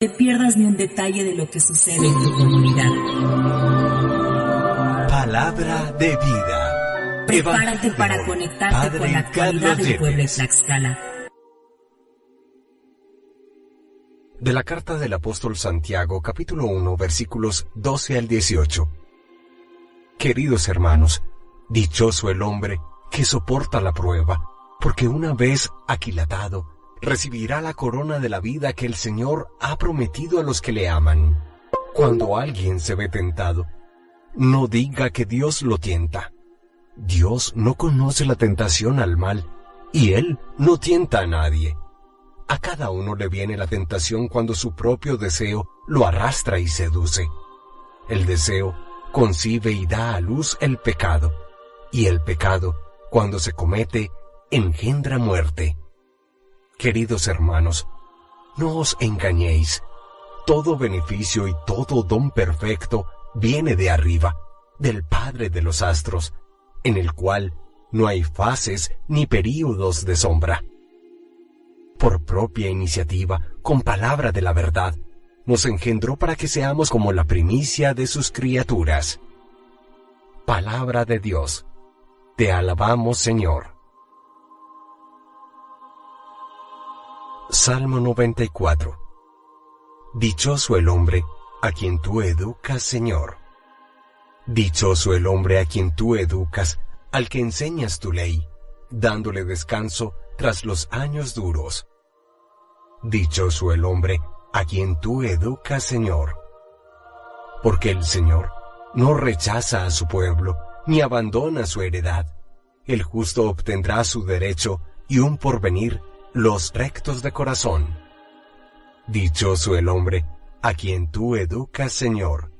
te pierdas ni un detalle de lo que sucede en tu comunidad. Palabra de vida. Prepárate para conectarte con la actualidad del pueblo de Tlaxcala. De la carta del apóstol Santiago, capítulo 1, versículos 12 al 18. Queridos hermanos, dichoso el hombre que soporta la prueba, porque una vez aquilatado, recibirá la corona de la vida que el Señor ha prometido a los que le aman. Cuando alguien se ve tentado, no diga que Dios lo tienta. Dios no conoce la tentación al mal, y Él no tienta a nadie. A cada uno le viene la tentación cuando su propio deseo lo arrastra y seduce. El deseo concibe y da a luz el pecado, y el pecado, cuando se comete, engendra muerte. Queridos hermanos, no os engañéis. Todo beneficio y todo don perfecto viene de arriba, del Padre de los astros, en el cual no hay fases ni períodos de sombra. Por propia iniciativa, con palabra de la verdad, nos engendró para que seamos como la primicia de sus criaturas. Palabra de Dios. Te alabamos, Señor. Salmo 94 Dichoso el hombre a quien tú educas, Señor. Dichoso el hombre a quien tú educas, al que enseñas tu ley, dándole descanso tras los años duros. Dichoso el hombre a quien tú educas, Señor. Porque el Señor no rechaza a su pueblo, ni abandona su heredad. El justo obtendrá su derecho y un porvenir los rectos de corazón. Dichoso el hombre a quien tú educas, Señor.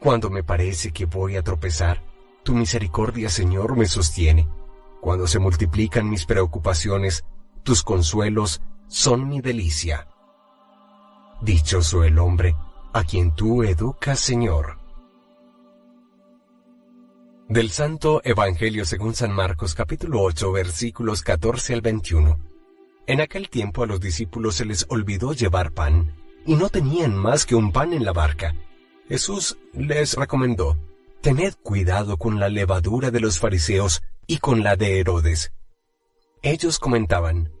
Cuando me parece que voy a tropezar, tu misericordia, Señor, me sostiene. Cuando se multiplican mis preocupaciones, tus consuelos son mi delicia. Dichoso el hombre a quien tú educas, Señor. Del Santo Evangelio según San Marcos capítulo 8 versículos 14 al 21. En aquel tiempo a los discípulos se les olvidó llevar pan, y no tenían más que un pan en la barca. Jesús les recomendó, Tened cuidado con la levadura de los fariseos y con la de Herodes. Ellos comentaban,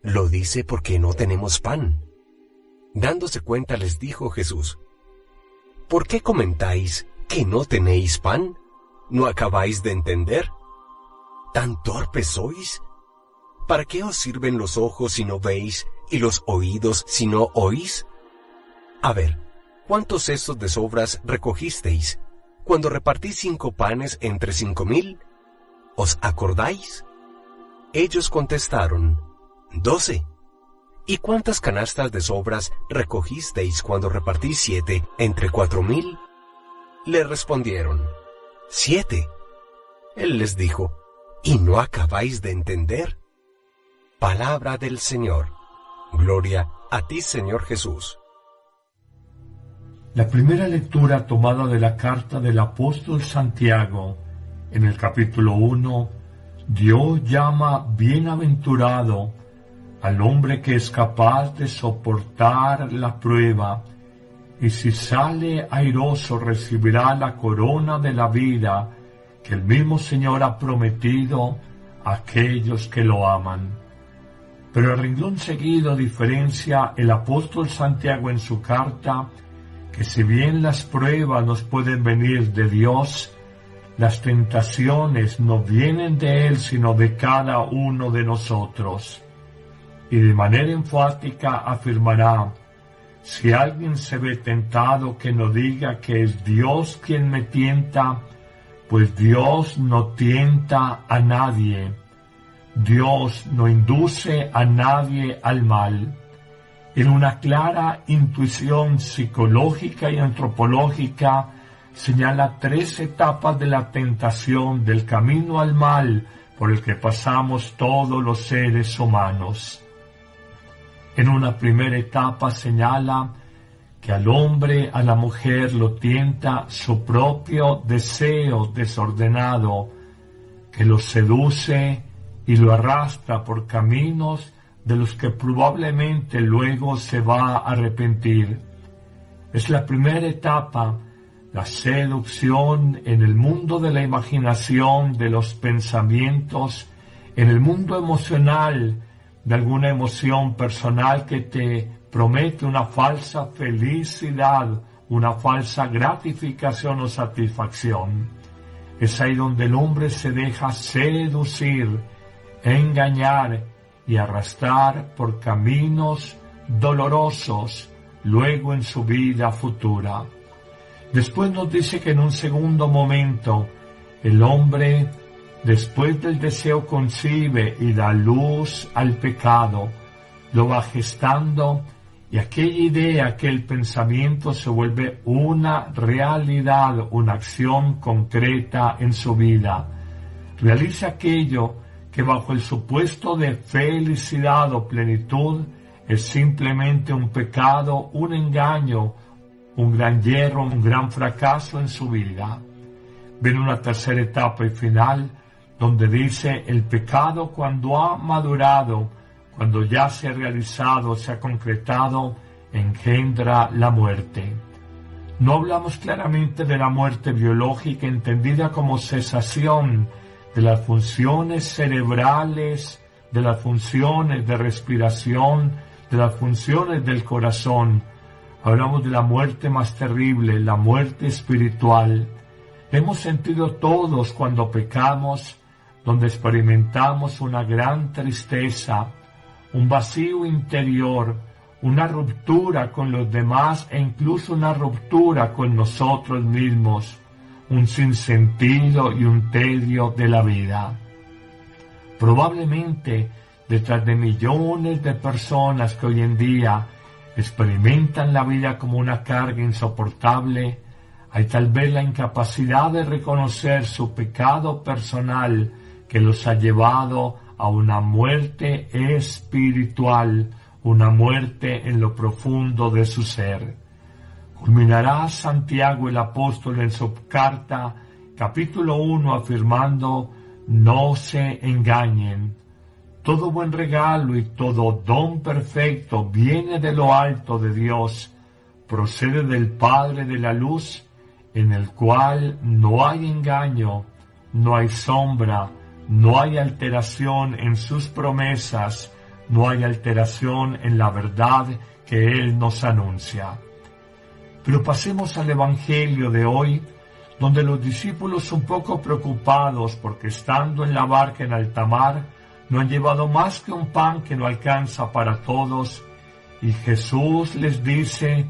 Lo dice porque no tenemos pan. Dándose cuenta les dijo Jesús, ¿Por qué comentáis que no tenéis pan? ¿No acabáis de entender? ¿Tan torpes sois? ¿Para qué os sirven los ojos si no veis y los oídos si no oís? A ver, ¿cuántos cestos de sobras recogisteis cuando repartí cinco panes entre cinco mil? ¿Os acordáis? Ellos contestaron, doce. ¿Y cuántas canastas de sobras recogisteis cuando repartí siete entre cuatro mil? Le respondieron, Siete. Él les dijo, ¿y no acabáis de entender? Palabra del Señor. Gloria a ti, Señor Jesús. La primera lectura tomada de la carta del apóstol Santiago, en el capítulo 1, Dios llama bienaventurado al hombre que es capaz de soportar la prueba y si sale airoso recibirá la corona de la vida que el mismo Señor ha prometido a aquellos que lo aman. Pero el renglón seguido diferencia el apóstol Santiago en su carta que si bien las pruebas nos pueden venir de Dios, las tentaciones no vienen de Él sino de cada uno de nosotros. Y de manera enfática afirmará, si alguien se ve tentado, que no diga que es Dios quien me tienta, pues Dios no tienta a nadie. Dios no induce a nadie al mal. En una clara intuición psicológica y antropológica, señala tres etapas de la tentación del camino al mal por el que pasamos todos los seres humanos. En una primera etapa señala que al hombre, a la mujer lo tienta su propio deseo desordenado, que lo seduce y lo arrastra por caminos de los que probablemente luego se va a arrepentir. Es la primera etapa, la seducción en el mundo de la imaginación, de los pensamientos, en el mundo emocional, de alguna emoción personal que te promete una falsa felicidad, una falsa gratificación o satisfacción. Es ahí donde el hombre se deja seducir, engañar y arrastrar por caminos dolorosos luego en su vida futura. Después nos dice que en un segundo momento el hombre, después del deseo, concibe y da luz al pecado, lo va gestando y aquella idea, aquel pensamiento se vuelve una realidad, una acción concreta en su vida. Realiza aquello que bajo el supuesto de felicidad o plenitud es simplemente un pecado, un engaño, un gran hierro, un gran fracaso en su vida. Viene una tercera etapa y final donde dice el pecado cuando ha madurado, cuando ya se ha realizado, se ha concretado, engendra la muerte. No hablamos claramente de la muerte biológica entendida como cesación de las funciones cerebrales, de las funciones de respiración, de las funciones del corazón. Hablamos de la muerte más terrible, la muerte espiritual. Hemos sentido todos cuando pecamos, donde experimentamos una gran tristeza, un vacío interior, una ruptura con los demás e incluso una ruptura con nosotros mismos un sinsentido y un tedio de la vida. Probablemente detrás de millones de personas que hoy en día experimentan la vida como una carga insoportable, hay tal vez la incapacidad de reconocer su pecado personal que los ha llevado a una muerte espiritual, una muerte en lo profundo de su ser. Culminará Santiago el apóstol en su carta capítulo 1 afirmando, no se engañen. Todo buen regalo y todo don perfecto viene de lo alto de Dios, procede del Padre de la luz, en el cual no hay engaño, no hay sombra, no hay alteración en sus promesas, no hay alteración en la verdad que Él nos anuncia. Pero pasemos al Evangelio de hoy, donde los discípulos un poco preocupados porque estando en la barca en alta mar, no han llevado más que un pan que no alcanza para todos, y Jesús les dice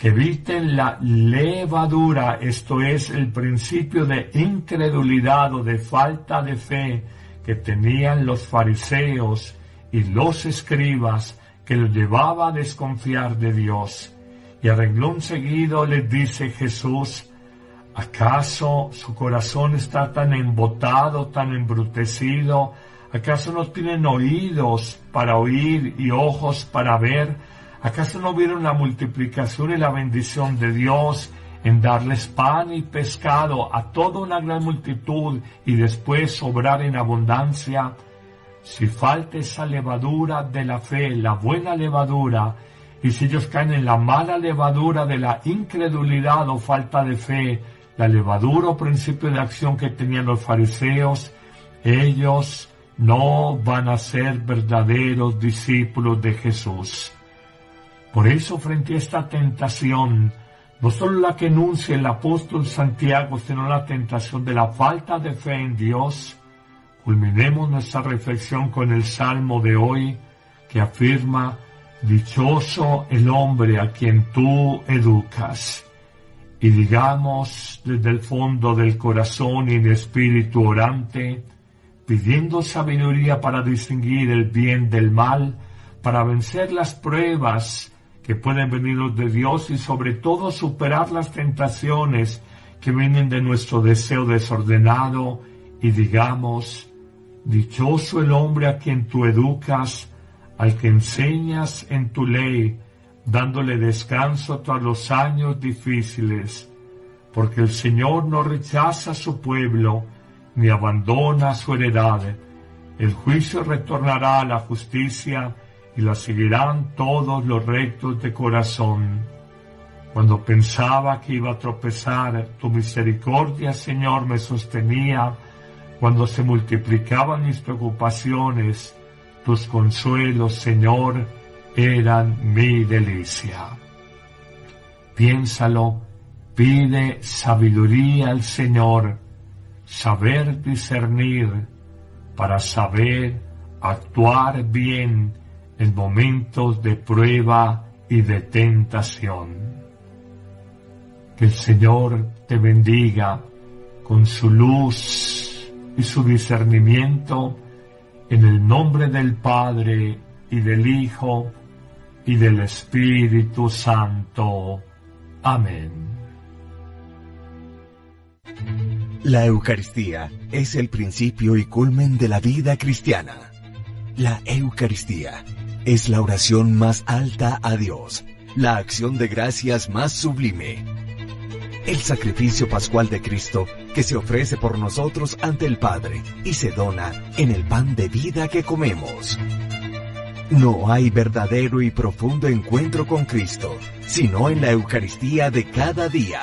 que eviten la levadura, esto es el principio de incredulidad o de falta de fe que tenían los fariseos y los escribas que los llevaba a desconfiar de Dios. Y a renglón seguido les dice Jesús, ¿acaso su corazón está tan embotado, tan embrutecido? ¿Acaso no tienen oídos para oír y ojos para ver? ¿Acaso no vieron la multiplicación y la bendición de Dios en darles pan y pescado a toda una gran multitud y después sobrar en abundancia? Si falta esa levadura de la fe, la buena levadura, y si ellos caen en la mala levadura de la incredulidad o falta de fe, la levadura o principio de acción que tenían los fariseos, ellos no van a ser verdaderos discípulos de Jesús. Por eso, frente a esta tentación, no solo la que enuncia el apóstol Santiago, sino la tentación de la falta de fe en Dios, culminemos nuestra reflexión con el salmo de hoy que afirma Dichoso el hombre a quien tú educas. Y digamos desde el fondo del corazón y el espíritu orante, pidiendo sabiduría para distinguir el bien del mal, para vencer las pruebas que pueden venir de Dios y sobre todo superar las tentaciones que vienen de nuestro deseo desordenado y digamos, dichoso el hombre a quien tú educas, al que enseñas en tu ley, dándole descanso tras los años difíciles, porque el Señor no rechaza a su pueblo, ni abandona su heredad. El juicio retornará a la justicia y la seguirán todos los rectos de corazón. Cuando pensaba que iba a tropezar, tu misericordia, Señor, me sostenía. Cuando se multiplicaban mis preocupaciones, tus consuelos, Señor, eran mi delicia. Piénsalo, pide sabiduría al Señor, saber discernir, para saber actuar bien en momentos de prueba y de tentación. Que el Señor te bendiga con su luz y su discernimiento en el nombre del Padre y del Hijo y del Espíritu Santo. Amén. La Eucaristía es el principio y culmen de la vida cristiana. La Eucaristía es la oración más alta a Dios, la acción de gracias más sublime el sacrificio pascual de Cristo que se ofrece por nosotros ante el Padre y se dona en el pan de vida que comemos. No hay verdadero y profundo encuentro con Cristo, sino en la Eucaristía de cada día.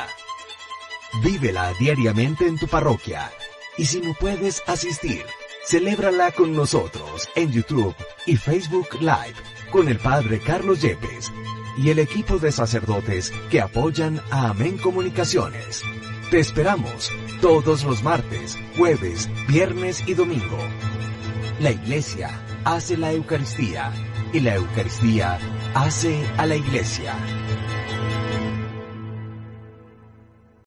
Vívela diariamente en tu parroquia y si no puedes asistir, celébrala con nosotros en YouTube y Facebook Live con el Padre Carlos Yepes y el equipo de sacerdotes que apoyan a Amén Comunicaciones. Te esperamos todos los martes, jueves, viernes y domingo. La iglesia hace la Eucaristía y la Eucaristía hace a la iglesia.